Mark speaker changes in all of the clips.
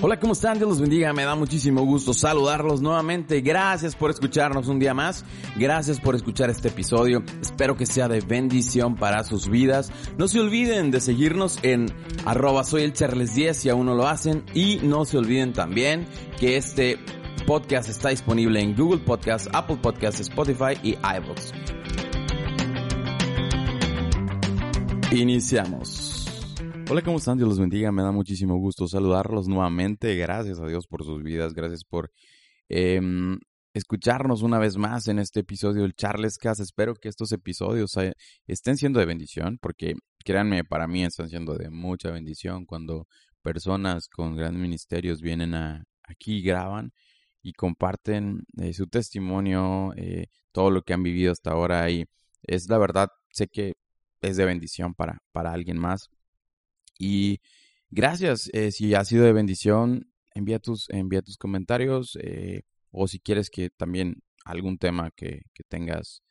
Speaker 1: Hola, ¿cómo están? Dios los bendiga. Me da muchísimo gusto saludarlos nuevamente. Gracias por escucharnos un día más. Gracias por escuchar este episodio. Espero que sea de bendición para sus vidas. No se olviden de seguirnos en arroba soy el Charles 10 si aún no lo hacen. Y no se olviden también que este podcast está disponible en Google Podcast, Apple Podcast, Spotify y iVoox. Iniciamos. Hola, ¿cómo están? Dios los bendiga. Me da muchísimo gusto saludarlos nuevamente. Gracias a Dios por sus vidas. Gracias por em, escucharnos una vez más en este episodio del Charles Cast. Espero que estos episodios estén siendo de bendición, porque créanme, para mí están siendo de mucha bendición cuando personas con grandes ministerios vienen a, aquí, graban y comparten eh, su testimonio, eh, todo lo que han vivido hasta ahora. Y es la verdad, sé que es de bendición para, para alguien más. Y gracias, eh, si ha sido de bendición, envía tus, envía tus comentarios eh, o si quieres que también algún tema que, que tengas,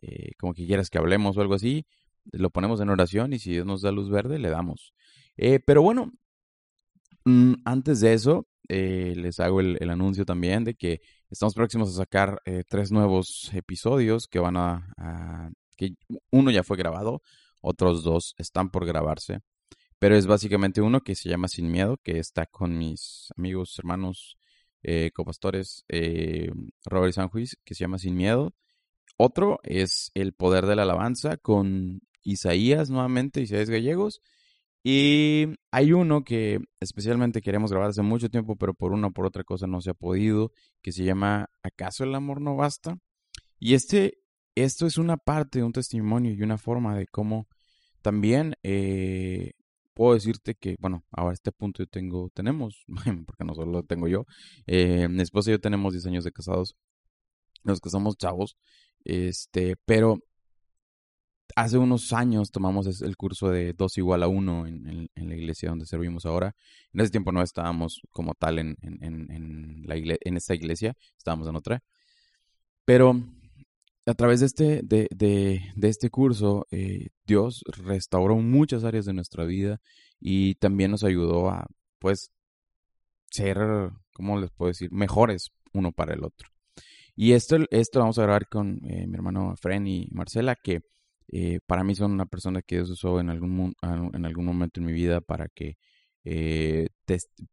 Speaker 1: eh, como que quieras que hablemos o algo así, lo ponemos en oración y si Dios nos da luz verde, le damos. pero bueno, mm, antes de eso, les hago el, anuncio también de que estamos próximos a sacar tres nuevos episodios que van a, que uno ya fue grabado, otros dos están por grabarse. Pero es básicamente uno que se llama Sin Miedo, que está con mis amigos, hermanos, eh, copastores, eh, Robert Sanjuiz, que se llama Sin Miedo. Otro es El Poder de la Alabanza con Isaías nuevamente, Isaías Gallegos. Y hay uno que especialmente queremos grabar hace mucho tiempo, pero por una o por otra cosa no se ha podido, que se llama ¿Acaso el amor no basta? Y este, esto es una parte un testimonio y una forma de cómo también eh, puedo decirte que, bueno, ahora este punto yo tengo, tenemos, porque no solo lo tengo yo, eh, mi esposa y yo tenemos 10 años de casados, nos casamos chavos, este, pero hace unos años tomamos el curso de 2 igual a 1 en, la iglesia donde servimos ahora. En ese tiempo no estábamos como tal en, en, la en esta iglesia, estábamos en otra. Pero a través de este, de, de, de este curso, eh, Dios restauró muchas áreas de nuestra vida y también nos ayudó a, pues, ser, ¿cómo les puedo decir?, mejores uno para el otro. Y esto, esto vamos a grabar con eh, mi hermano Fren y Marcela, que eh, para mí son una persona que Dios usó en algún, en algún momento en mi vida para que,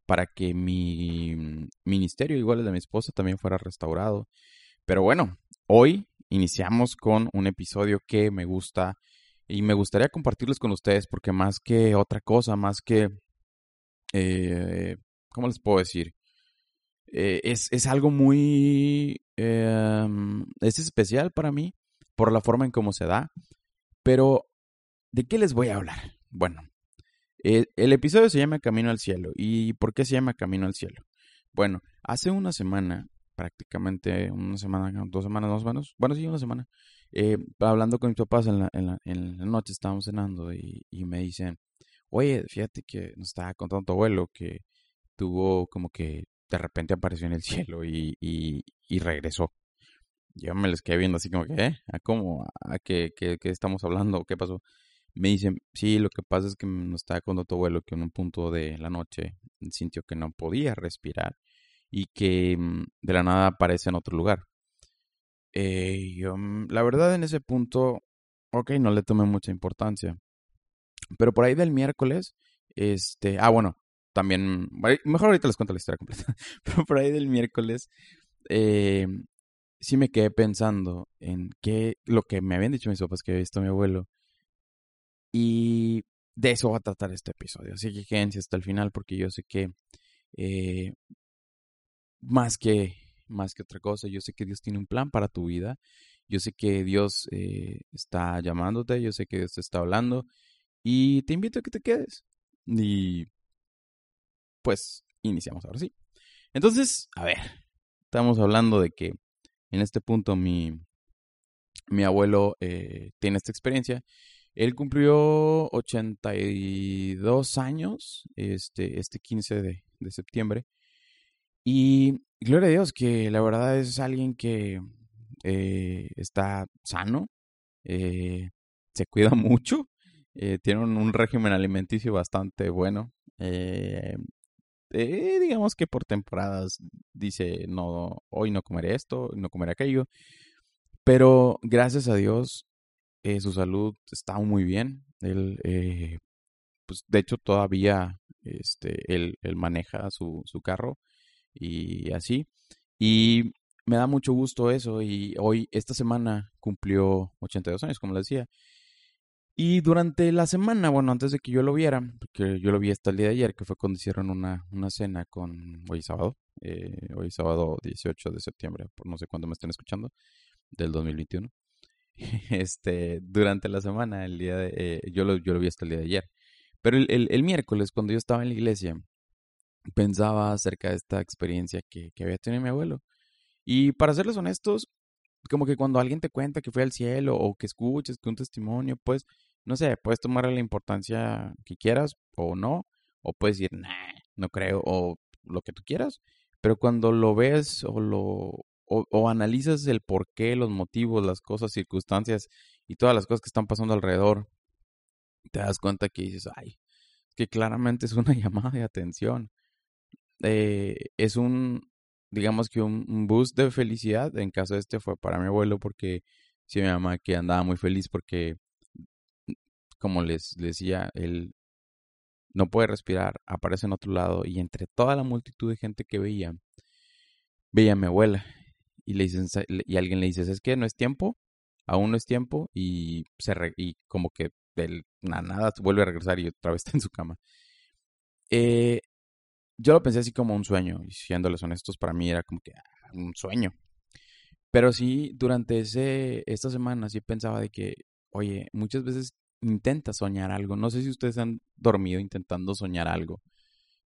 Speaker 1: para que mi ministerio, igual el de mi esposa, también fuera restaurado. Pero bueno, hoy iniciamos con un episodio que me gusta y me gustaría compartirles con ustedes porque más que otra cosa, más que, eh, ¿cómo les puedo decir? Eh, es, es, algo muy, eh, es especial para mí por la forma en cómo se da, pero ¿de qué les voy a hablar? Bueno, el, el episodio se llama Camino al Cielo. ¿Y por qué se llama Camino al Cielo? Bueno, hace una semana prácticamente una semana, dos semanas o menos, bueno, sí, una semana, eh, hablando con mis papás en la, en la, noche, estábamos cenando y, me dicen, oye, fíjate que nos estaba contando tu abuelo que tuvo como que de repente apareció en el cielo y, y, y regresó. Yo me les quedé viendo así como que, ¿eh? ¿A cómo? ¿A qué, qué, qué estamos hablando? ¿Qué pasó? Me dicen, sí, lo que pasa es que nos estaba contando tu abuelo que en un punto de la noche sintió que no podía respirar y que mm, de la nada aparece en otro lugar. Eh, yo, mm, la verdad en ese punto, ok, no le tomé mucha importancia. Pero por ahí del miércoles, este, ah, bueno, también, mejor ahorita les cuento la historia completa, pero por ahí del miércoles, eh, sí me quedé pensando en qué, lo que me habían dicho mis papás que había visto mi abuelo. Y de eso va a tratar este episodio. Así que quédense hasta el final porque yo sé que eh, más que, más que otra cosa. Yo sé que Dios tiene un plan para tu vida. Yo sé que Dios eh, está llamándote. Yo sé que Dios te está hablando. Y te invito a que te quedes. Y pues iniciamos ahora sí. Entonces, a ver, estamos hablando de que en este punto mi, mi abuelo eh, tiene esta experiencia. Él cumplió 82 años este, este 15 de, de septiembre. Y gloria a Dios que la verdad es alguien que eh, está sano, eh, se cuida mucho, eh, tiene un, régimen alimenticio bastante bueno. digamos que por temporadas dice, no, hoy no comeré esto, no comeré aquello. Pero gracias a Dios, su salud está muy bien. Él, pues de hecho todavía este, él, él maneja su, su carro y así. Y me da mucho gusto eso y hoy, esta semana, cumplió 82 años, como les decía. Y durante la semana, bueno, antes de que yo lo viera, porque yo lo vi hasta el día de ayer, que fue cuando hicieron una, una cena con, hoy sábado, eh, hoy sábado 18 de septiembre, por no sé cuándo me estén escuchando, del 2021. Este, durante la semana, el día de, eh, yo, lo, yo lo vi hasta el día de ayer. Pero el, el, miércoles, cuando yo estaba en la iglesia, pensaba acerca de esta experiencia que, que había tenido mi abuelo. Y para serles honestos, como que cuando alguien te cuenta que fue al cielo o que escuches que un testimonio, pues, no sé, puedes tomar la importancia que quieras o no, o puedes decir, nah, no creo, o lo que tú quieras, pero cuando lo ves o lo o, analizas el porqué, los motivos, las cosas, circunstancias y todas las cosas que están pasando alrededor, te das cuenta que dices, ay, que claramente es una llamada de atención. Eh, es un, digamos que un, boost de felicidad. En caso de este fue para mi abuelo porque sí, mi mamá que andaba muy feliz porque, como les, decía, él no puede respirar, aparece en otro lado y entre toda la multitud de gente que veía, veía a mi abuela y le dicen, y alguien le dice, es que no es tiempo, aún no es tiempo y se y como que nada, nada vuelve a regresar y otra vez está en su cama. Eh, yo lo pensé así como un sueño, y siéndoles honestos, para mí era como que ah, un sueño. Pero sí, durante ese, esta semana sí pensaba de que, oye, muchas veces intenta soñar algo. No sé si ustedes han dormido intentando soñar algo.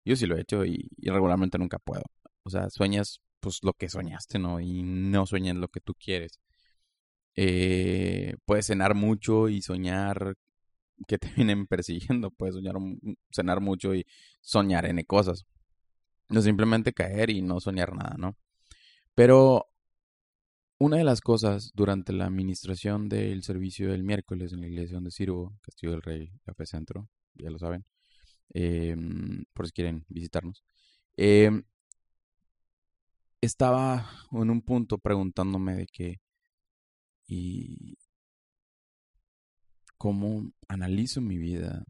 Speaker 1: Yo sí lo he hecho y, regularmente nunca puedo. O sea, sueñas pues lo que soñaste, ¿no? Y no sueñas lo que tú quieres. Eh, puedes cenar mucho y soñar que te vienen persiguiendo. Puedes soñar, cenar mucho y soñar N cosas. No simplemente caer y no soñar nada, ¿no? Pero una de las cosas durante la administración del servicio del miércoles en la iglesia donde sirvo, Castillo del Rey Café Centro, ya lo saben, em, por si quieren visitarnos, em, estaba en un punto preguntándome de qué y cómo analizo mi vida,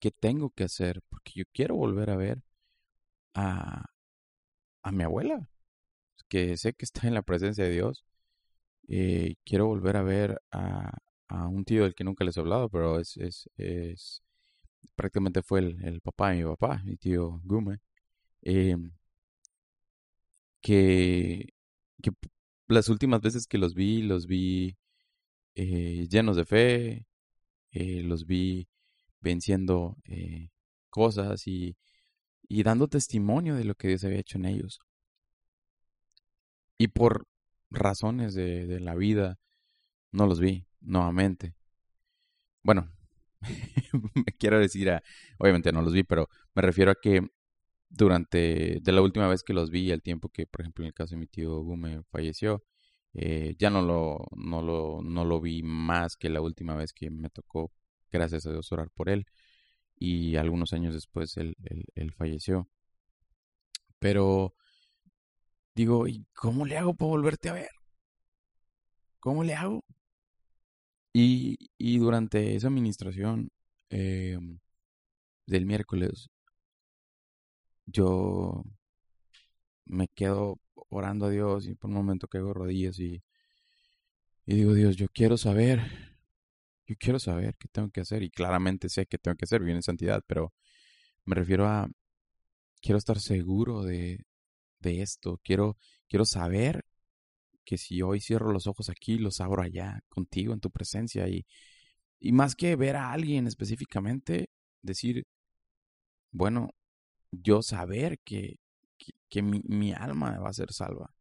Speaker 1: qué tengo que hacer, porque yo quiero volver a ver a, a mi abuela, que sé que está en la presencia de Dios. Eh, quiero volver a ver a, a, un tío del que nunca les he hablado, pero es, es, es prácticamente fue el, el, papá de mi papá, mi tío Gume, eh, que, que las últimas veces que los vi, los vi eh, llenos de fe, eh, los vi venciendo cosas y y dando testimonio de lo que Dios había hecho en ellos. Y por razones de, la vida, no los vi nuevamente. Bueno, me quiero decir, a, obviamente no los vi, pero me refiero a que durante, de la última vez que los vi, el tiempo que, por ejemplo, en el caso de mi tío Gume falleció, eh, ya no lo, no, lo, no lo vi más que la última vez que me tocó, gracias a Dios, orar por él y algunos años después él, falleció. Pero digo, ¿y cómo le hago para volverte a ver? ¿Cómo le hago? Y, y durante esa administración eh, del miércoles, yo me quedo orando a Dios y por un momento caigo rodillas y, y digo, Dios, yo quiero saber yo quiero saber qué tengo que hacer y claramente sé qué tengo que hacer, en santidad, pero me refiero a, quiero estar seguro de, de esto, quiero, quiero saber que si hoy cierro los ojos aquí, los abro allá, contigo, en tu presencia, y, y más que ver a alguien específicamente, decir, bueno, yo saber que, que, mi, mi, alma va a ser salva,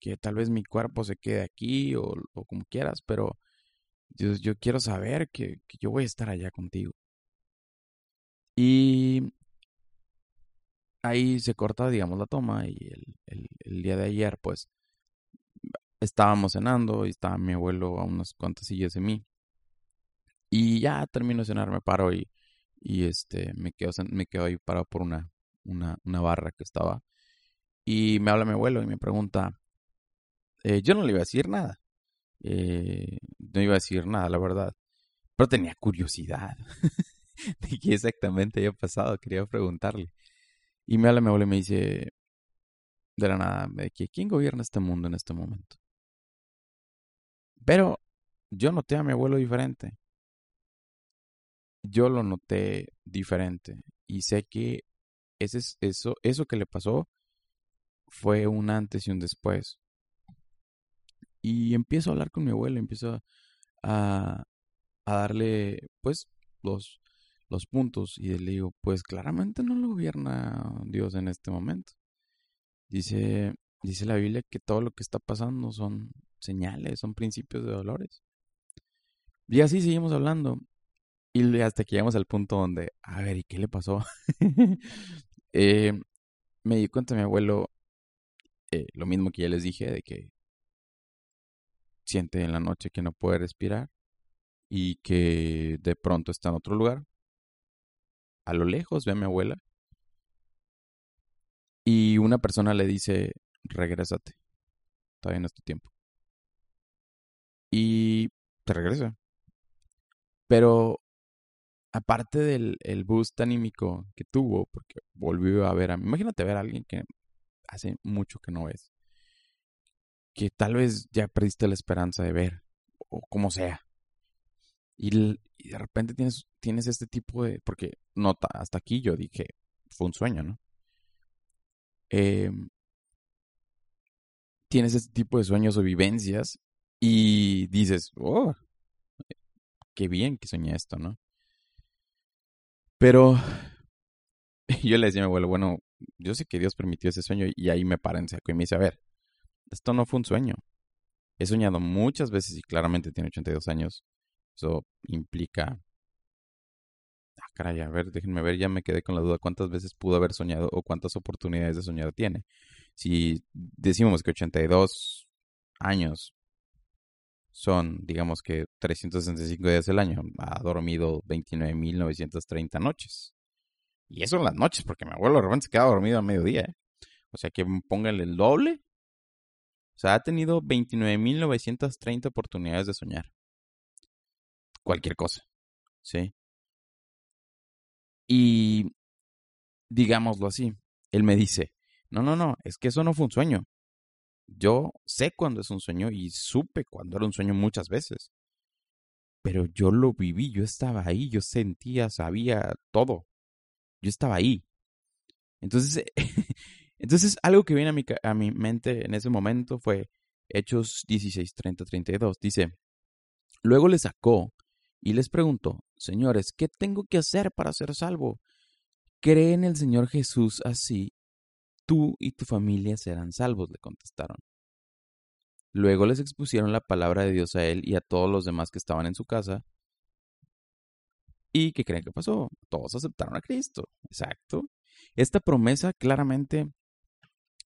Speaker 1: que tal vez mi cuerpo se quede aquí o, o como quieras, pero Yo quiero saber que, yo voy a estar allá contigo. Y ahí se corta, digamos, la toma y el, día de ayer, pues, estábamos cenando y estaba mi abuelo a unas cuantas sillas de mí. Y ya termino de cenar, me paro y, y este, me quedo, me quedo ahí parado por una, una, una barra que estaba. Y me habla mi abuelo y me pregunta, eh, yo no le iba a decir nada. Eh, no iba a decir nada, la verdad. Pero tenía curiosidad de qué exactamente había pasado. Quería preguntarle. Y me habla mi abuelo y me dice, de la nada, de que quién gobierna este mundo en este momento. Pero yo noté a mi abuelo diferente. Yo lo noté diferente. Y sé que ese, eso, eso que le pasó fue un antes y un después. Y empiezo a hablar con mi abuelo, empiezo a, a darle, pues, los, los puntos. Y le digo, pues claramente no lo gobierna Dios en este momento. Dice, dice la Biblia que todo lo que está pasando son señales, son principios de dolores. Y así seguimos hablando. Y hasta que llegamos al punto donde, a ver, ¿y qué le pasó? Eh, me di cuenta mi abuelo eh, lo mismo que ya les dije, de que siente en la noche que no puede respirar y que de pronto está en otro lugar. A lo lejos ve a mi abuela y una persona le dice, regrésate, todavía no es tu tiempo. Y te regresa. Pero aparte del el boost anímico que tuvo, porque volvió a ver a... Imagínate ver a alguien que hace mucho que no ves. Que tal vez ya perdiste la esperanza de ver, o como sea. Y, de repente tienes, tienes este tipo de... Porque nota, hasta aquí yo dije, fue un sueño, ¿no? Em, tienes este tipo de sueños o vivencias y dices, oh, qué bien que soñé esto, ¿no? Pero yo le decía a mi abuelo, bueno, yo sé que Dios permitió ese sueño y ahí me para en seco y me dice, a ver, esto no fue un sueño. He soñado muchas veces y claramente tiene 82 años. Eso implica caray, a ver, déjenme ver, ya me quedé con la duda cuántas veces pudo haber soñado o cuántas oportunidades de soñar tiene. Si decimos que 82 años son, digamos que 365 días del año, ha dormido 29.930 noches. Y eso en las noches, porque mi abuelo de repente se queda dormido a mediodía. ¿eh? O sea que pónganle el doble. O sea, ha tenido 29.930 oportunidades de soñar. Cualquier cosa. ¿Sí? Y digámoslo así, él me dice, no, no, no, es que eso no fue un sueño. Yo sé cuándo es un sueño y supe cuando era un sueño muchas veces. Pero yo lo viví, yo estaba ahí, yo sentía, sabía todo. Yo estaba ahí. Entonces, entonces algo que viene a mi, a mi mente en ese momento fue Hechos 16, 30, 32. Dice, luego le sacó y les preguntó, Señores, ¿qué tengo que hacer para ser salvo? Cree en el Señor Jesús así, tú y tu familia serán salvos, le contestaron. Luego les expusieron la palabra de Dios a él y a todos los demás que estaban en su casa. ¿Y qué creen que pasó? Todos aceptaron a Cristo. Exacto. Esta promesa claramente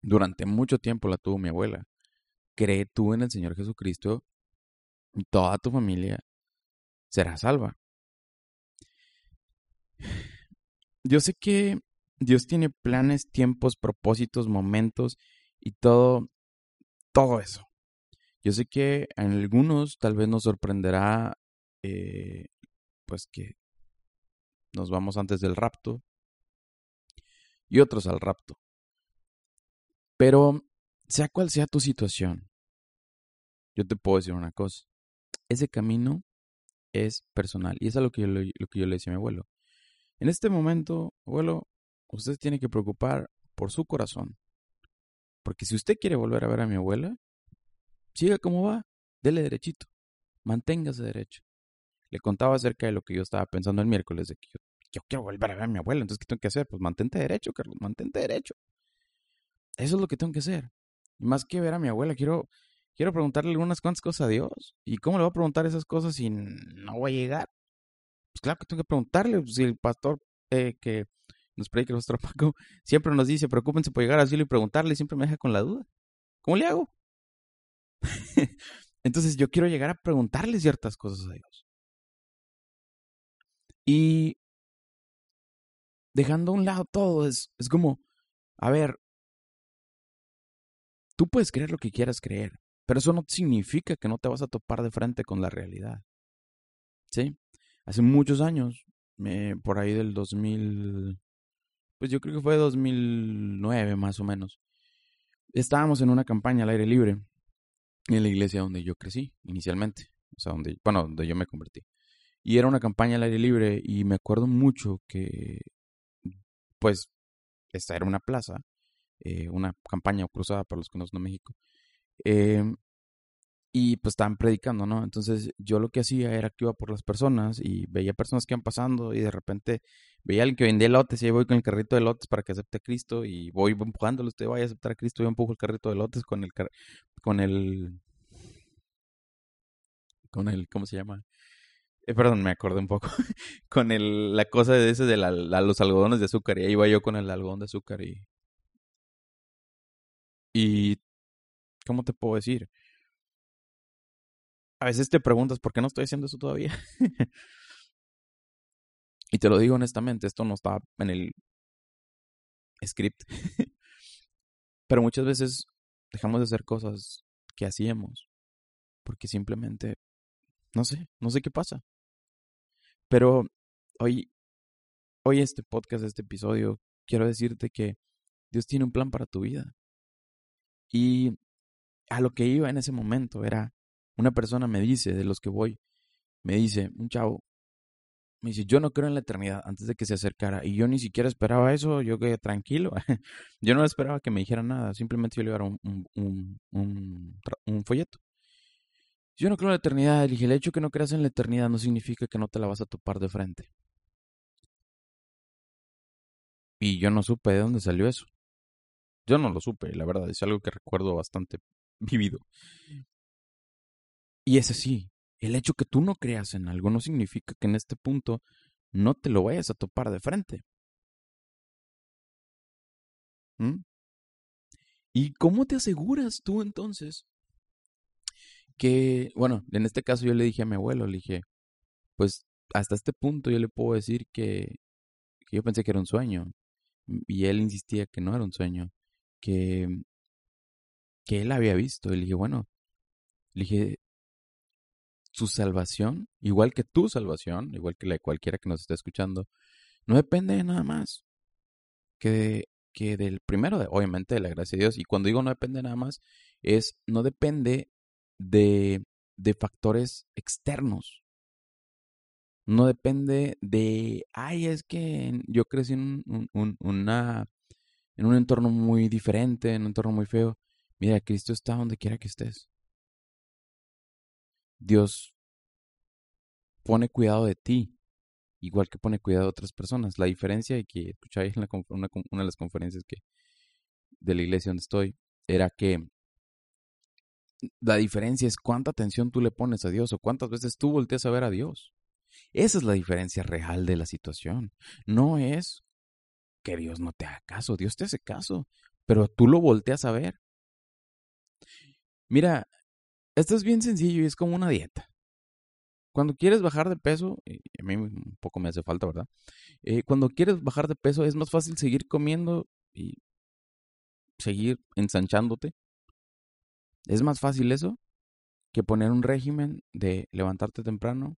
Speaker 1: durante mucho tiempo la tuvo mi abuela. Cree tú en el Señor Jesucristo y toda tu familia será salva. Yo sé que Dios tiene planes, tiempos, propósitos, momentos y todo, todo eso. Yo sé que en algunos tal vez nos sorprenderá, eh, pues que nos vamos antes del rapto y otros al rapto. Pero sea cual sea tu situación, yo te puedo decir una cosa. Ese camino es personal. Y eso es lo que yo lo que yo le decía a mi abuelo. En este momento, abuelo, usted tiene que preocupar por su corazón. Porque si usted quiere volver a ver a mi abuela, siga como va, dele derechito, manténgase derecho. Le contaba acerca de lo que yo estaba pensando el miércoles, de que yo, yo quiero volver a ver a mi abuela, entonces ¿qué tengo que hacer? Pues mantente derecho, Carlos, mantente derecho. Eso es lo que tengo que hacer. Y más que ver a mi abuela, quiero quiero preguntarle algunas cuantas cosas a Dios. ¿Y cómo le voy a preguntar esas cosas si no voy a llegar? Pues claro que tengo que preguntarle. Pues, si el pastor eh, que nos predica nuestro Paco siempre nos dice, preocúpense por llegar a cielo y preguntarle, siempre me deja con la duda. ¿Cómo le hago? Entonces yo quiero llegar a preguntarle ciertas cosas a Dios. Y dejando a un lado todo, es, es como, a ver, tú puedes creer lo que quieras creer, pero eso no significa que no te vas a topar de frente con la realidad. ¿Sí? Hace muchos años, por ahí del 2000, pues yo creo que fue 2009 más o menos, estábamos en una campaña al aire libre en la iglesia donde yo crecí inicialmente, o sea, donde, bueno, donde yo me convertí. Y era una campaña al aire libre y me acuerdo mucho que, pues, esta era una plaza, eh, una campaña cruzada para los que no son de México. Eh, y pues estaban predicando, ¿no? Entonces yo lo que hacía era que iba por las personas y veía personas que iban pasando y de repente veía a alguien que vendía lotes y ahí voy con el carrito de lotes para que acepte a Cristo y voy empujándolo, usted vaya a aceptar a Cristo, yo empujo el carrito de lotes con el, con el, con el, ¿cómo se llama? Eh, perdón, me acordé un poco. con el, la cosa de ese de la, los algodones de azúcar. Y ahí iba yo con el algodón de azúcar y... Y... ¿Cómo te puedo decir? A veces te preguntas por qué no estoy haciendo eso todavía. y te lo digo honestamente, esto no está en el script. Pero muchas veces dejamos de hacer cosas que hacíamos porque simplemente no sé, no sé qué pasa. Pero hoy, hoy este podcast, este episodio, quiero decirte que Dios tiene un plan para tu vida. Y a lo que iba en ese momento era, una persona me dice, de los que voy, me dice, un chavo, me dice, yo no creo en la eternidad antes de que se acercara. Y yo ni siquiera esperaba eso, yo que tranquilo. yo no esperaba que me dijera nada, simplemente yo le iba a dar un, un, un, un folleto. Yo no creo en la eternidad. dije, el hecho que no creas en la eternidad no significa que no te la vas a topar de frente. Y yo no supe de dónde salió eso. Yo no lo supe, la verdad, es algo que recuerdo bastante vivido. Y es así, el hecho que tú no creas en algo no significa que en este punto no te lo vayas a topar de frente. ¿Mm? ¿Y cómo te aseguras tú entonces que, bueno, en este caso yo le dije a mi abuelo, le dije, pues hasta este punto yo le puedo decir que, que yo pensé que era un sueño. Y él insistía que no era un sueño, que, que él había visto. Y le dije, bueno, le dije, su salvación, igual que tu salvación, igual que la de cualquiera que nos esté escuchando, no depende de nada más que, que del primero, de, obviamente, de la gracia de Dios. Y cuando digo no depende de nada más, es no depende de, de factores externos. No depende de, ay, es que yo crecí en un, una, en un entorno muy diferente, en un entorno muy feo. Mira, Cristo está donde quiera que estés. Dios pone cuidado de ti, igual que pone cuidado de otras personas. La diferencia, y que escucháis en una, una de las conferencias que, de la iglesia donde estoy, era que la diferencia es cuánta atención tú le pones a Dios o cuántas veces tú volteas a ver a Dios. Esa es la diferencia real de la situación. No es que Dios no te haga caso, Dios te hace caso, pero tú lo volteas a ver. Mira, esto es bien sencillo y es como una dieta. Cuando quieres bajar de peso, y a mí un poco me hace falta, ¿verdad? Eh, cuando quieres bajar de peso es más fácil seguir comiendo y seguir ensanchándote es más fácil eso que poner un régimen de levantarte temprano,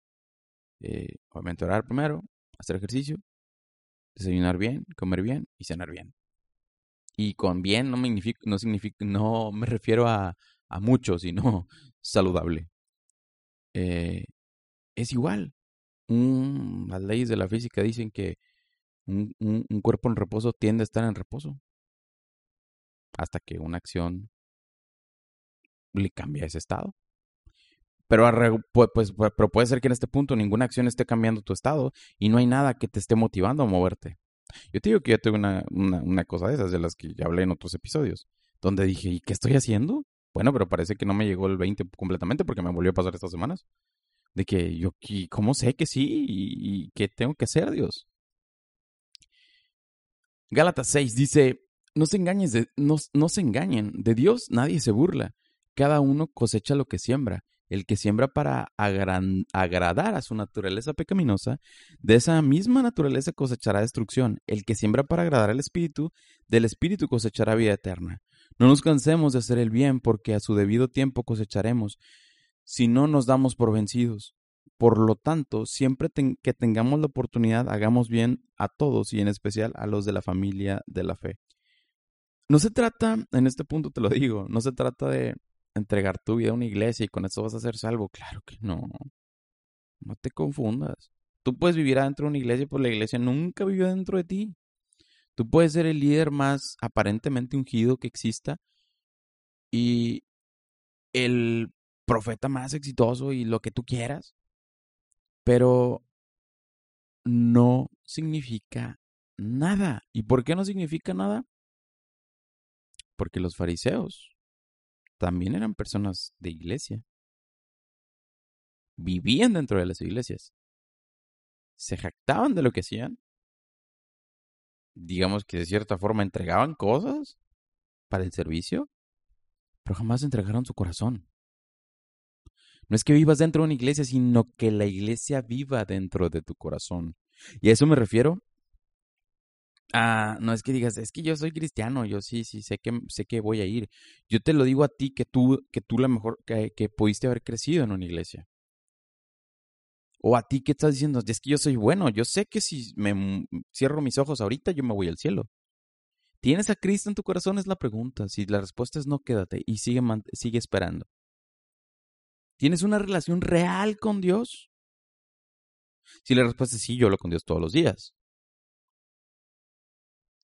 Speaker 1: eh, obviamente orar primero, hacer ejercicio, desayunar bien, comer bien y cenar bien. Y con bien no, no, significa, no me refiero a, a mucho, sino saludable. Eh, es igual. las leyes de la física dicen que un, un, cuerpo en reposo tiende a estar en reposo hasta que una acción le cambia ese estado. Pero, pues, pero puede ser que en este punto ninguna acción esté cambiando tu estado y no hay nada que te esté motivando a moverte. Yo te digo que yo tuve una, una, cosa de esas, de las que ya hablé en otros episodios, donde dije, ¿y qué estoy haciendo? Bueno, pero parece que no me llegó el 20 completamente porque me volvió a pasar estas semanas. De que yo, ¿cómo sé que sí? ¿Y, qué tengo que hacer, Dios? Gálatas 6 dice, no se, no se engañen, de Dios nadie se burla cada uno cosecha lo que siembra. El que siembra para agradar a su naturaleza pecaminosa, de esa misma naturaleza cosechará destrucción. El que siembra para agradar al Espíritu, del Espíritu cosechará vida eterna. No nos cansemos de hacer el bien, porque a su debido tiempo cosecharemos, si no nos damos por vencidos. Por lo tanto, siempre que tengamos la oportunidad, hagamos bien a todos y en especial a los de la familia de la fe. No se trata, en este punto te lo digo, no se trata de entregar tu vida a una iglesia y con eso vas a ser salvo. Claro que no. No te confundas. Tú puedes vivir adentro de una iglesia, pero la iglesia nunca vivió dentro de ti. Tú puedes ser el líder más aparentemente ungido que exista y el profeta más exitoso y lo que tú quieras, pero no significa nada. ¿Y por qué no significa nada? Porque los fariseos también eran personas de iglesia. Vivían dentro de las iglesias. Se jactaban de lo que hacían. Digamos que de cierta forma entregaban cosas para el servicio, pero jamás entregaron su corazón. No es que vivas dentro de una iglesia, sino que la iglesia viva dentro de tu corazón. Y a eso me refiero Ah, no es que digas, es que yo soy cristiano, yo sí, sí, sé que, sé que voy a ir. Yo te lo digo a ti que tú, que tú la mejor, que, que pudiste haber crecido en una iglesia. O a ti que estás diciendo, es que yo soy bueno, yo sé que si me cierro mis ojos ahorita, yo me voy al cielo. ¿Tienes a Cristo en tu corazón? Es la pregunta. Si la respuesta es no, quédate y sigue, sigue esperando. ¿Tienes una relación real con Dios? Si la respuesta es sí, yo hablo con Dios todos los días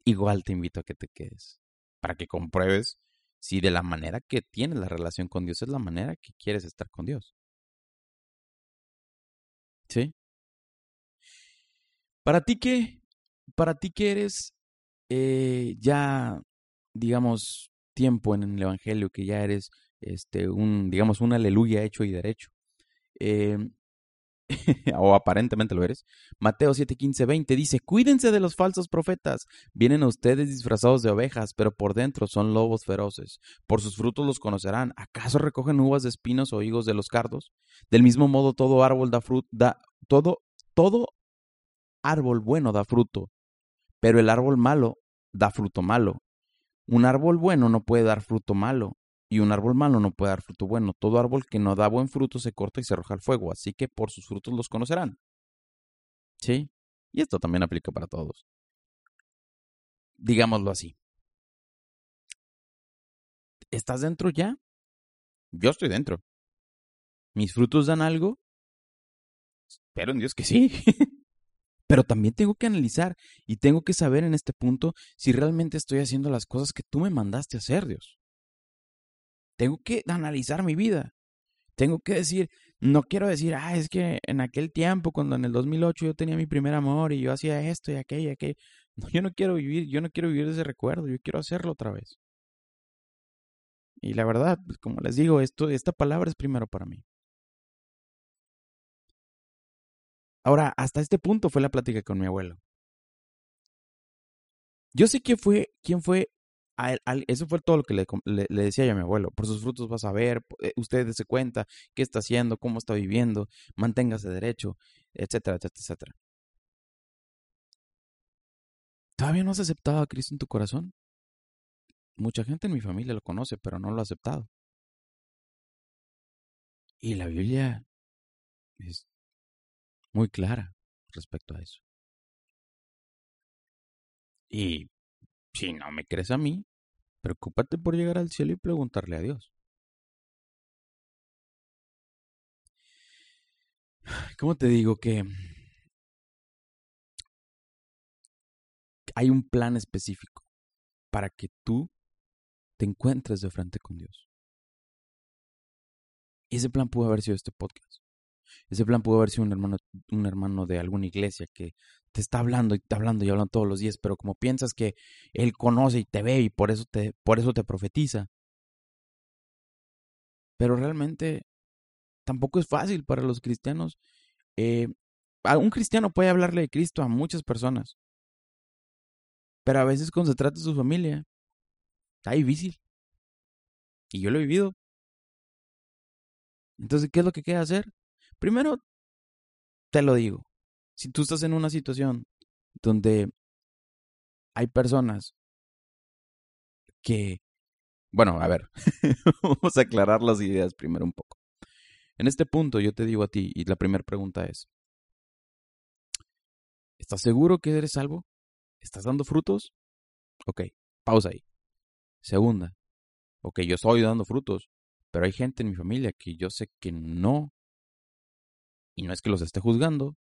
Speaker 1: igual te invito a que te quedes para que compruebes si de la manera que tienes la relación con Dios es la manera que quieres estar con Dios. ¿Sí? Para ti que, para ti que eres eh, ya, digamos, tiempo en el Evangelio, que ya eres este, un, digamos, un aleluya hecho y derecho. Eh, o aparentemente lo eres. Mateo 7, 15, 20 dice, cuídense de los falsos profetas. Vienen a ustedes disfrazados de ovejas, pero por dentro son lobos feroces. Por sus frutos los conocerán. ¿Acaso recogen uvas de espinos o higos de los cardos? Del mismo modo todo árbol da fruto, da, todo, todo árbol bueno da fruto, pero el árbol malo da fruto malo. Un árbol bueno no puede dar fruto malo, y un árbol malo no puede dar fruto bueno. Todo árbol que no da buen fruto se corta y se arroja al fuego. Así que por sus frutos los conocerán. ¿Sí? Y esto también aplica para todos. Digámoslo así. ¿Estás dentro ya? Yo estoy dentro. ¿Mis frutos dan algo? Espero en Dios que sí. Pero también tengo que analizar y tengo que saber en este punto si realmente estoy haciendo las cosas que tú me mandaste a hacer, Dios. Tengo que analizar mi vida. Tengo que decir, no quiero decir, ah, es que en aquel tiempo, cuando en el 2008 yo tenía mi primer amor y yo hacía esto y aquello y aquello. No, yo no quiero vivir, yo no quiero vivir ese recuerdo, yo quiero hacerlo otra vez. Y la verdad, pues, como les digo, esto, esta palabra es primero para mí. Ahora, hasta este punto fue la plática con mi abuelo. Yo sé quién fue, quién fue eso fue todo lo que le, decía yo a mi abuelo. Por sus frutos vas a ver, eh, usted se cuenta qué está haciendo, cómo está viviendo, manténgase derecho, etcétera, etcétera, etcétera. ¿Todavía no has aceptado a Cristo en tu corazón? Mucha gente en mi familia lo conoce, pero no lo ha aceptado. Y la Biblia es muy clara respecto a eso. Y si no me crees a mí, preocúpate por llegar al cielo y preguntarle a Dios. ¿Cómo te digo que hay un plan específico para que tú te encuentres de frente con Dios? Y ese plan pudo haber sido este podcast. Ese plan pudo haber sido un hermano, un hermano de alguna iglesia que te está hablando y te hablando y hablando todos los días, pero como piensas que él conoce y te ve y por eso te, por eso te profetiza. Pero realmente tampoco es fácil para los cristianos. Eh, un cristiano puede hablarle de Cristo a muchas personas, pero a veces cuando se trata de su familia, está difícil. Y yo lo he vivido. Entonces, ¿qué es lo que queda hacer? Primero, te lo digo, si tú estás en una situación donde hay personas que, bueno, a ver, vamos a aclarar las ideas primero un poco. En este punto yo te digo a ti, y la primera pregunta es, ¿estás seguro que eres salvo? ¿Estás dando frutos? Ok, pausa ahí. Segunda, ok, yo estoy dando frutos, pero hay gente en mi familia que yo sé que no, y no es que los esté juzgando,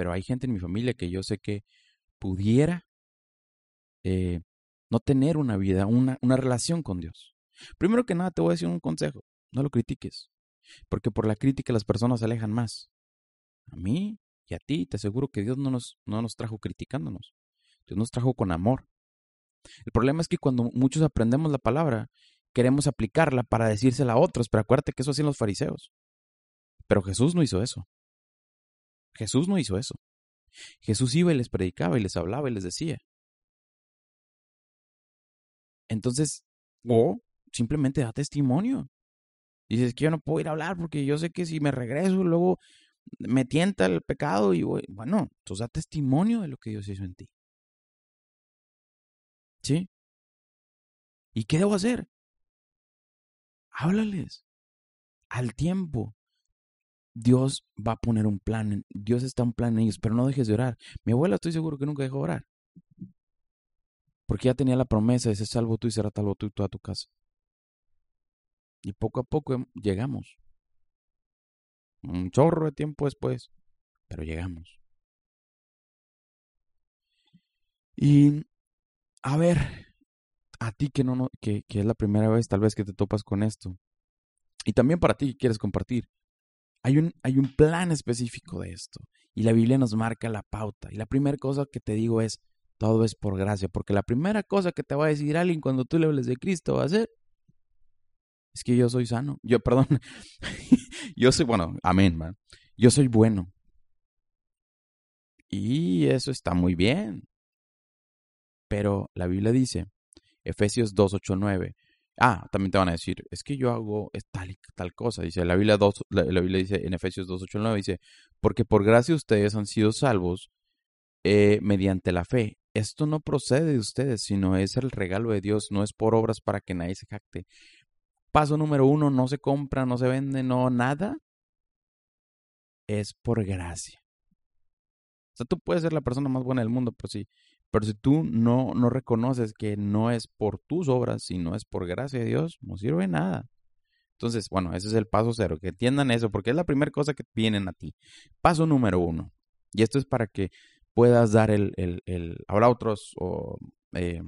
Speaker 1: pero hay gente en mi familia que yo sé que pudiera eh, no tener una vida, una, relación con Dios. Primero que nada te voy a decir un consejo, no lo critiques, porque por la crítica las personas se alejan más. A mí y a ti te aseguro que Dios no nos, no nos trajo criticándonos, Dios nos trajo con amor. El problema es que cuando muchos aprendemos la palabra, queremos aplicarla para decírsela a otros, pero acuérdate que eso hacían los fariseos. Pero Jesús no hizo eso. Jesús no hizo eso. Jesús iba y les predicaba y les hablaba y les decía. Entonces, o simplemente da testimonio. Dices que yo no puedo ir a hablar porque yo sé que si me regreso, luego me tienta el pecado y voy. Bueno, entonces da testimonio de lo que Dios hizo en ti. ¿Sí? ¿Y qué debo hacer? Háblales. Al tiempo. Dios va a poner un plan. Dios está un plan en ellos, pero no dejes de orar. Mi abuela estoy seguro que nunca dejó de orar. Porque ya tenía la promesa de ser salvo tú y será salvo tú y toda tu casa. Y poco a poco llegamos. Un chorro de tiempo después, pero llegamos. Y a ver, a ti que no, que, que es la primera vez tal vez que te topas con esto. Y también para ti que quieres compartir. Hay un, hay un plan específico de esto. Y la Biblia nos marca la pauta. Y la primera cosa que te digo es, todo es por gracia. Porque la primera cosa que te va a decir alguien cuando tú le hables de Cristo va a ser, es que yo soy sano. Yo, perdón. yo soy, bueno, amén, man. Yo soy bueno. Y eso está muy bien. Pero la Biblia dice, Efesios 2, 8, 9, Ah, también te van a decir, es que yo hago tal tal cosa. Dice la Biblia, la, Biblia dice en Efesios 2, 8 9, dice, porque por gracia ustedes han sido salvos eh, mediante la fe. Esto no procede de ustedes, sino es el regalo de Dios, no es por obras para que nadie se jacte. Paso número uno, no se compra, no se vende, no nada. Es por gracia. O sea, tú puedes ser la persona más buena del mundo, pero sí, pero si tú no, no reconoces que no es por tus obras, sino es por gracia de Dios, no sirve nada. Entonces, bueno, ese es el paso cero, que entiendan eso, porque es la primera cosa que vienen a ti. Paso número uno, y esto es para que puedas dar el, el, el habrá otros o eh,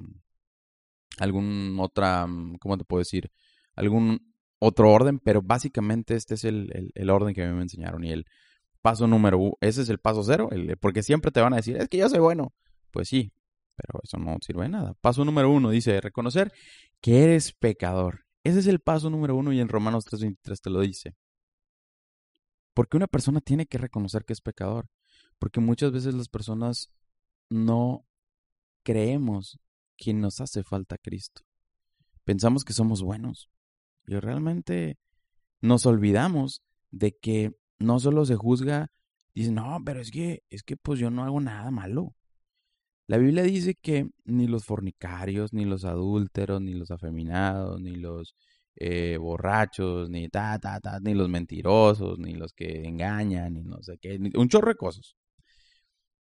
Speaker 1: algún otra, ¿cómo te puedo decir? Algún otro orden, pero básicamente este es el, el orden que a mí me enseñaron y el paso número uno, ese es el paso cero, porque siempre te van a decir, es que yo soy bueno. Pues sí, pero eso no sirve de nada. Paso número uno dice, reconocer que eres pecador. Ese es el paso número uno y en Romanos 3:23 te lo dice. Porque una persona tiene que reconocer que es pecador. Porque muchas veces las personas no creemos que nos hace falta Cristo. Pensamos que somos buenos. Y realmente nos olvidamos de que no solo se juzga, dice, no, pero es que, es que pues yo no hago nada malo. La Biblia dice que ni los fornicarios, ni los adúlteros, ni los afeminados, ni los eh, borrachos, ni ta, ta, ta, ni los mentirosos, ni los que engañan, ni no sé qué, un chorro de cosas.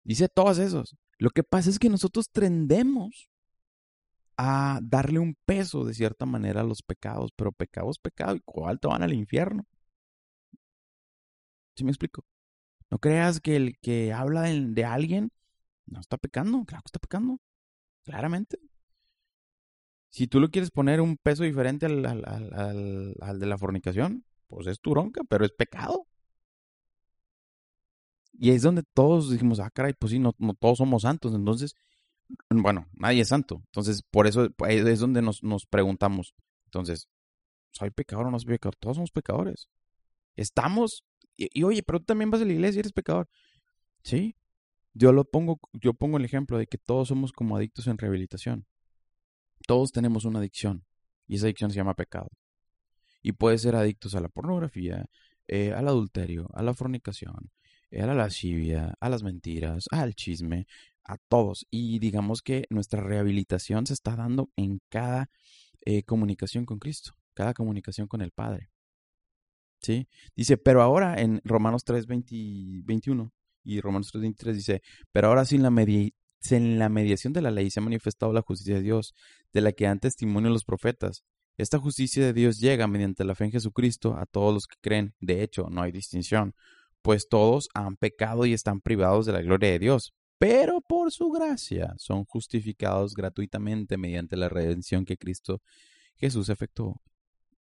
Speaker 1: Dice todos esos. Lo que pasa es que nosotros tendemos a darle un peso de cierta manera a los pecados, pero pecado es pecado y cuál te van al infierno. ¿Sí me explico? No creas que el que habla de alguien no está pecando, claro que está pecando. Claramente. Si tú lo quieres poner un peso diferente al, al, de la fornicación, pues es tu bronca, pero es pecado. Y es donde todos dijimos, ah, caray, pues sí, no, todos somos santos. Entonces, bueno, nadie es santo. Entonces, por eso es donde nos, nos preguntamos. Entonces, ¿soy pecador o no soy pecador? Todos somos pecadores. Estamos, y, y, oye, pero tú también vas a la iglesia y eres pecador. Sí, yo lo pongo, yo pongo el ejemplo de que todos somos como adictos en rehabilitación. Todos tenemos una adicción y esa adicción se llama pecado. Y puede ser adictos a la pornografía, eh, al adulterio, a la fornicación, eh, a la lascivia, a las mentiras, al chisme, a todos. Y digamos que nuestra rehabilitación se está dando en cada eh, comunicación con Cristo, cada comunicación con el Padre. ¿Sí? Dice, pero ahora en Romanos 3, 21 y Romanos 3, 23 dice, pero ahora sin la mediación de la ley se ha manifestado la justicia de Dios, de la que dan testimonio los profetas. Esta justicia de Dios llega mediante la fe en Jesucristo a todos los que creen. De hecho, no hay distinción, pues todos han pecado y están privados de la gloria de Dios, pero por su gracia son justificados gratuitamente mediante la redención que Cristo Jesús efectuó.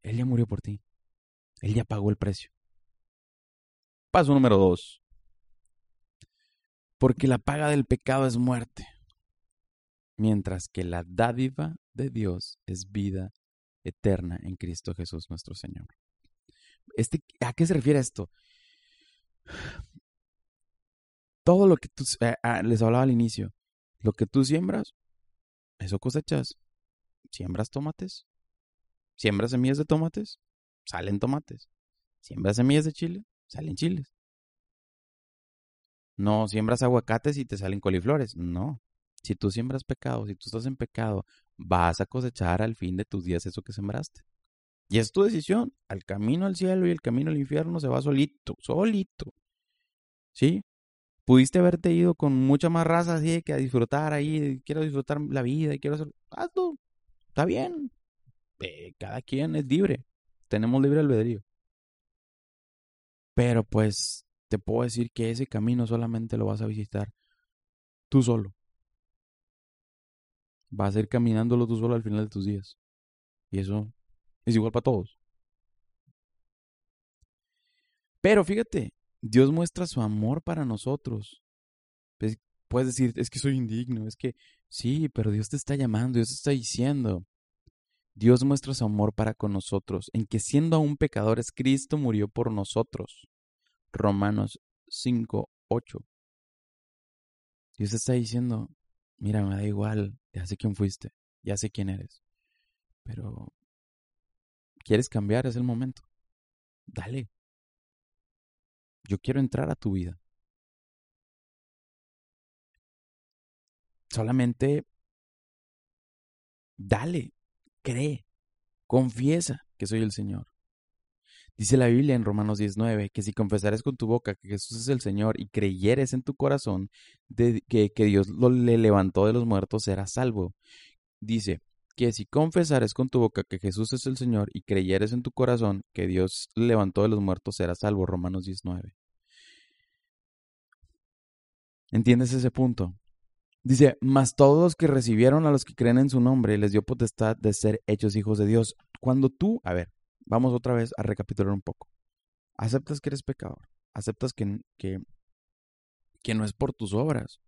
Speaker 1: Él ya murió por ti. Él ya pagó el precio. Paso número dos. Porque la paga del pecado es muerte, mientras que la dádiva de Dios es vida eterna en Cristo Jesús nuestro Señor. Este, ¿A qué se refiere esto? Todo lo que tú, eh, ah, les hablaba al inicio, lo que tú siembras, eso cosechas. Siembras tomates, siembras semillas de tomates, salen tomates. Siembras semillas de chile, salen chiles. No siembras aguacates y te salen coliflores. No. Si tú siembras pecado, si tú estás en pecado, vas a cosechar al fin de tus días eso que sembraste. Y es tu decisión. Al camino al cielo y el camino al infierno se va solito, solito. ¿Sí? Pudiste haberte ido con mucha más raza así que a disfrutar ahí, quiero disfrutar la vida y quiero hacer... Hazlo, está bien. Eh, cada quien es libre, tenemos libre albedrío. Pero pues te puedo decir que ese camino solamente lo vas a visitar tú solo. Vas a ir caminándolo tú solo al final de tus días. Y eso es igual para todos. Pero fíjate, Dios muestra su amor para nosotros. Pues, puedes decir, es que soy indigno, es que sí, pero Dios te está llamando, Dios te está diciendo. Dios muestra su amor para con nosotros, en que siendo aún pecadores, Cristo murió por nosotros. Romanos 5, 8. Dios te está diciendo, mira, me da igual, ya sé quién fuiste, ya sé quién eres, pero ¿quieres cambiar? Es el momento. Dale, yo quiero entrar a tu vida. Solamente dale, cree, confiesa que soy el Señor. Dice la Biblia en Romanos 19 que si confesares con tu boca que Jesús es el Señor y creyeres en tu corazón de que, que Dios lo, le levantó de los muertos, serás salvo. Dice, que si confesares con tu boca que Jesús es el Señor y creyeres en tu corazón que Dios levantó de los muertos, serás salvo. Romanos 19. ¿Entiendes ese punto? Dice, mas todos los que recibieron a los que creen en su nombre les dio potestad de ser hechos hijos de Dios. Cuando tú, a ver, vamos otra vez a recapitular un poco. Aceptas que eres pecador, aceptas que, que, que no es por tus obras,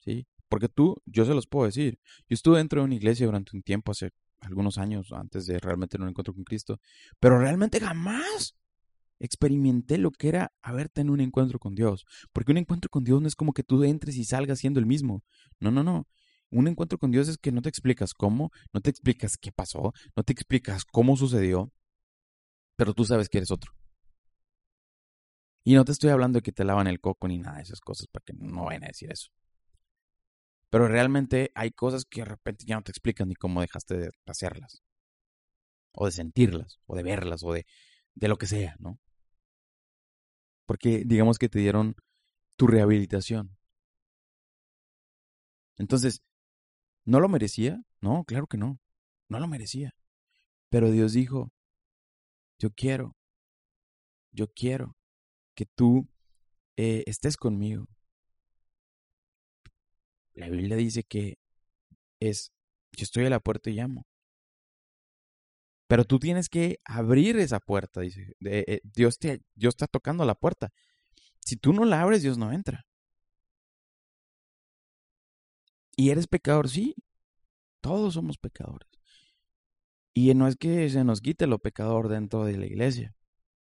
Speaker 1: ¿sí? Porque tú, yo se los puedo decir, yo estuve dentro de una iglesia durante un tiempo, hace algunos años, antes de realmente tener un encuentro con Cristo, pero realmente jamás experimenté lo que era haber tenido un encuentro con Dios. Porque un encuentro con Dios no es como que tú entres y salgas siendo el mismo. No, no, no. Un encuentro con Dios es que no te explicas cómo, no te explicas qué pasó, no te explicas cómo sucedió, pero tú sabes que eres otro. Y no te estoy hablando de que te lavan el coco ni nada de esas cosas, para que no vayan a decir eso. Pero realmente hay cosas que de repente ya no te explican ni cómo dejaste de hacerlas. O de sentirlas, o de verlas, o de, de lo que sea, ¿no? Porque digamos que te dieron tu rehabilitación. Entonces, ¿no lo merecía? No, claro que no. No lo merecía. Pero Dios dijo, yo quiero, yo quiero que tú eh, estés conmigo, la Biblia dice que es, yo estoy a la puerta y llamo. Pero tú tienes que abrir esa puerta, dice. Eh, Dios, te, Dios está tocando la puerta. Si tú no la abres, Dios no entra. ¿Y eres pecador? Sí. Todos somos pecadores. Y no es que se nos quite lo pecador dentro de la iglesia,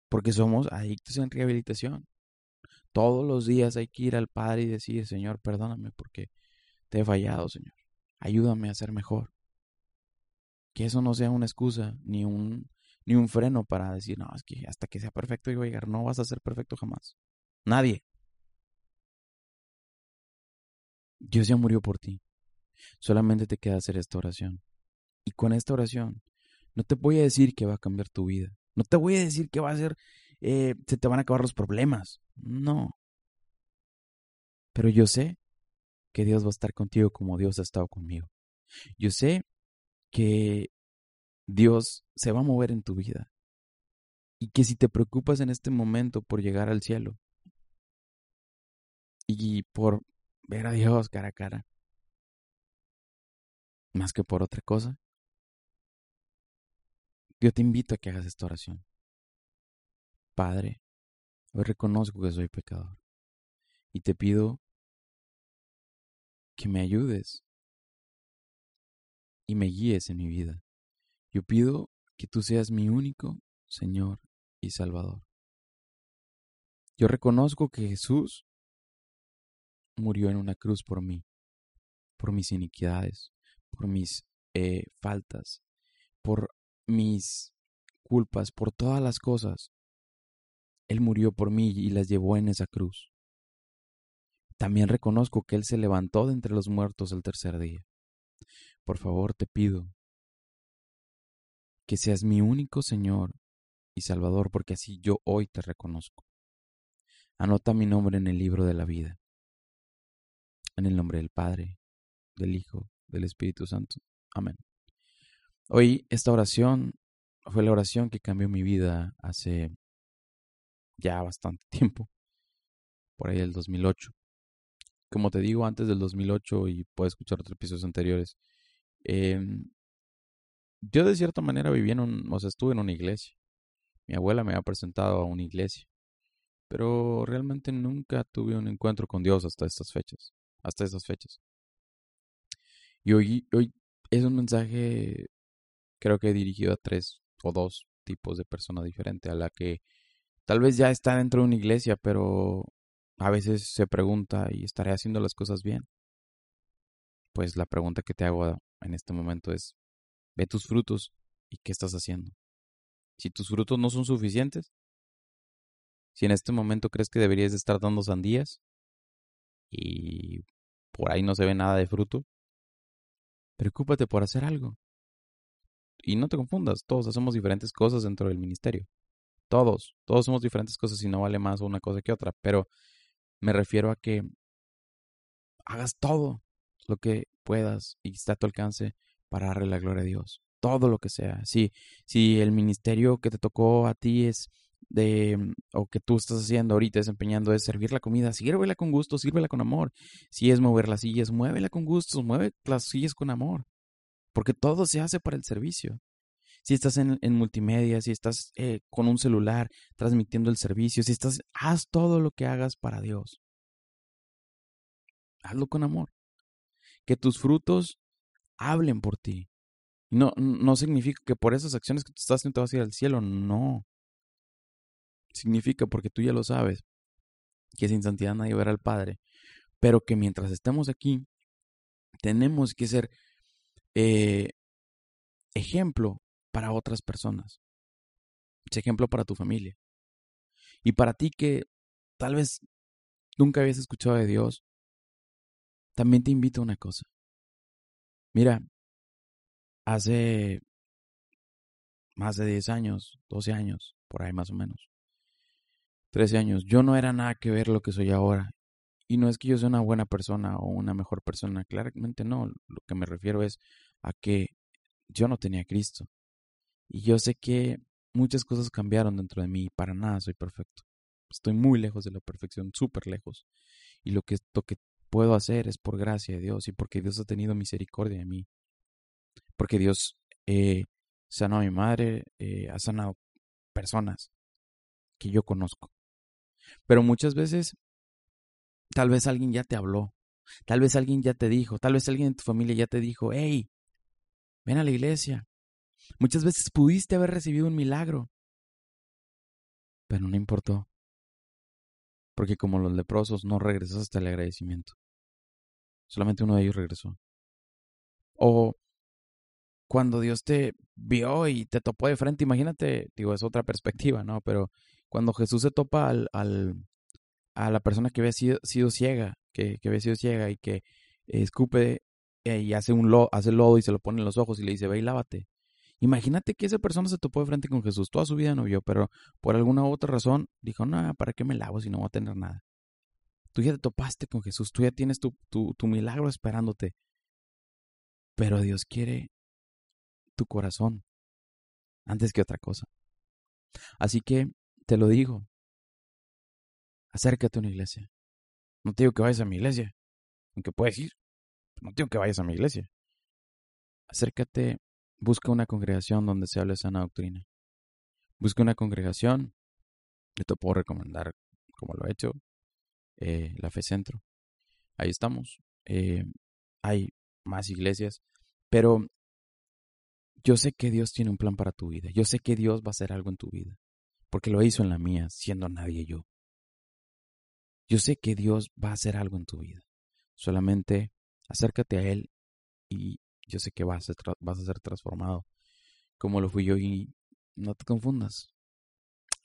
Speaker 1: porque somos adictos en rehabilitación. Todos los días hay que ir al Padre y decir, Señor, perdóname porque te he fallado, Señor. Ayúdame a ser mejor. Que eso no sea una excusa ni un ni un freno para decir, no, es que hasta que sea perfecto yo voy a llegar. No vas a ser perfecto jamás. Nadie. Dios ya murió por ti. Solamente te queda hacer esta oración. Y con esta oración, no te voy a decir que va a cambiar tu vida. No te voy a decir que va a ser, eh, se te van a acabar los problemas. No. Pero yo sé que Dios va a estar contigo como Dios ha estado conmigo. Yo sé que Dios se va a mover en tu vida. Y que si te preocupas en este momento por llegar al cielo y por ver a Dios cara a cara, más que por otra cosa, yo te invito a que hagas esta oración. Padre, hoy reconozco que soy pecador y te pido que me ayudes y me guíes en mi vida. Yo pido que tú seas mi único Señor y Salvador. Yo reconozco que Jesús murió en una cruz por mí, por mis iniquidades, por mis eh, faltas, por mis culpas, por todas las cosas. Él murió por mí y las llevó en esa cruz. También reconozco que Él se levantó de entre los muertos el tercer día. Por favor, te pido que seas mi único Señor y Salvador, porque así yo hoy te reconozco. Anota mi nombre en el libro de la vida. En el nombre del Padre, del Hijo, del Espíritu Santo. Amén. Hoy esta oración fue la oración que cambió mi vida hace ya bastante tiempo, por ahí del 2008. Como te digo, antes del 2008 y puedes escuchar otros episodios anteriores, em, yo de cierta manera vivía en un, o sea, estuve en una iglesia. Mi abuela me había presentado a una iglesia, pero realmente nunca tuve un encuentro con Dios hasta estas fechas, hasta estas fechas. Y hoy, hoy es un mensaje creo que he dirigido a tres o dos tipos de personas diferentes, a la que tal vez ya está dentro de una iglesia, pero a veces se pregunta, ¿y estaré haciendo las cosas bien? Pues la pregunta que te hago en este momento es, ve tus frutos y qué estás haciendo. Si tus frutos no son suficientes, si en este momento crees que deberías estar dando sandías y por ahí no se ve nada de fruto, preocúpate por hacer algo. Y no te confundas, todos hacemos diferentes cosas dentro del ministerio. Todos, todos hacemos diferentes cosas y no vale más una cosa que otra. Pero me refiero a que hagas todo lo que puedas y está a tu alcance para darle la gloria a Dios. Todo lo que sea. Si, si el ministerio que te tocó a ti es de o que tú estás haciendo ahorita desempeñando es servir la comida, sírvela con gusto, sírvela con amor. Si es mover las sillas, muévela con gusto, mueve las sillas con amor porque todo se hace para el servicio. Si estás en, multimedia, si estás eh, con un celular transmitiendo el servicio, si estás, haz todo lo que hagas para Dios. Hazlo con amor. Que tus frutos hablen por ti. No, no significa que por esas acciones que tú estás haciendo te vas a ir al cielo, no. Significa, porque tú ya lo sabes, que sin santidad nadie verá al Padre, pero que mientras estemos aquí, tenemos que ser eh, ejemplo para otras personas. Es ejemplo para tu familia. Y para ti que tal vez nunca habías escuchado de Dios, también te invito a una cosa. Mira, hace más de 10 años, 12 años, por ahí más o menos, 13 años, yo no era nada que ver lo que soy ahora. Y no es que yo sea una buena persona o una mejor persona, claramente no. Lo que me refiero es a que yo no tenía Cristo. Y yo sé que muchas cosas cambiaron dentro de mí para nada soy perfecto. Estoy muy lejos de la perfección, súper lejos. Y lo que, lo que puedo hacer es por gracia de Dios y porque Dios ha tenido misericordia de mí. Porque Dios eh, sanó a mi madre, eh, ha sanado personas que yo conozco. Pero muchas veces, tal vez alguien ya te habló, tal vez alguien ya te dijo, tal vez alguien en tu familia ya te dijo, hey, Ven a la iglesia. Muchas veces pudiste haber recibido un milagro, pero no importó. Porque como los leprosos no regresaste el agradecimiento. Solamente uno de ellos regresó. O cuando Dios te vio y te topó de frente, imagínate, digo, es otra perspectiva, ¿no? Pero cuando Jesús se topa al, a la persona que había sido, ciega, que, que, había sido ciega y que escupe y hace un lo, hace lodo y se lo pone en los ojos y le dice, ve y lávate. Imagínate que esa persona se topó de frente con Jesús, toda su vida no vio, pero por alguna u otra razón dijo, no, ¿para qué me lavo si no voy a tener nada? Tú ya te topaste con Jesús, tú ya tienes tu, tu, tu milagro esperándote. Pero Dios quiere tu corazón antes que otra cosa. Así que te lo digo, acércate a una iglesia. No te digo que vayas a mi iglesia, aunque puedes ir, no te digo que vayas a mi iglesia. Acércate, busca una congregación donde se hable sana doctrina. Busca una congregación, yo te puedo recomendar, como lo he hecho, eh, la Fe Centro. Ahí estamos. Eh, hay más iglesias, pero yo sé que Dios tiene un plan para tu vida. Yo sé que Dios va a hacer algo en tu vida. Porque lo hizo en la mía, siendo nadie yo. Yo sé que Dios va a hacer algo en tu vida. Solamente acércate a Él y yo sé que vas a ser, vas a ser transformado como lo fui yo y no te confundas.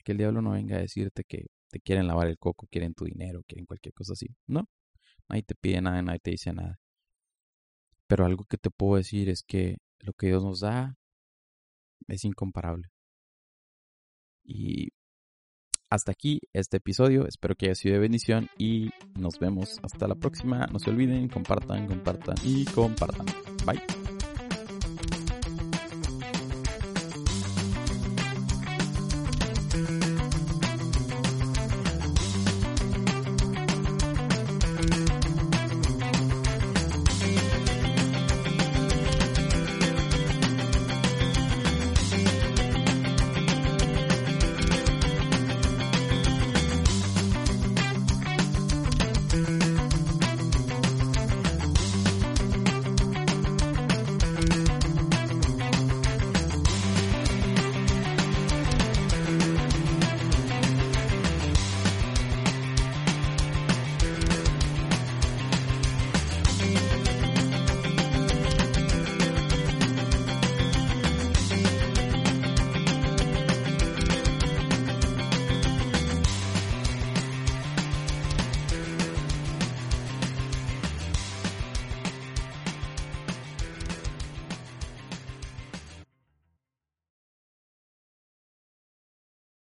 Speaker 1: Que el diablo no venga a decirte que te quieren lavar el coco, quieren tu dinero, quieren cualquier cosa así. No, nadie te pide nada, nadie te dice nada. Pero algo que te puedo decir es que lo que Dios nos da es incomparable. Y hasta aquí este episodio. Espero que haya sido de bendición y nos vemos hasta la próxima. No se olviden, compartan, compartan y compartan. Bye.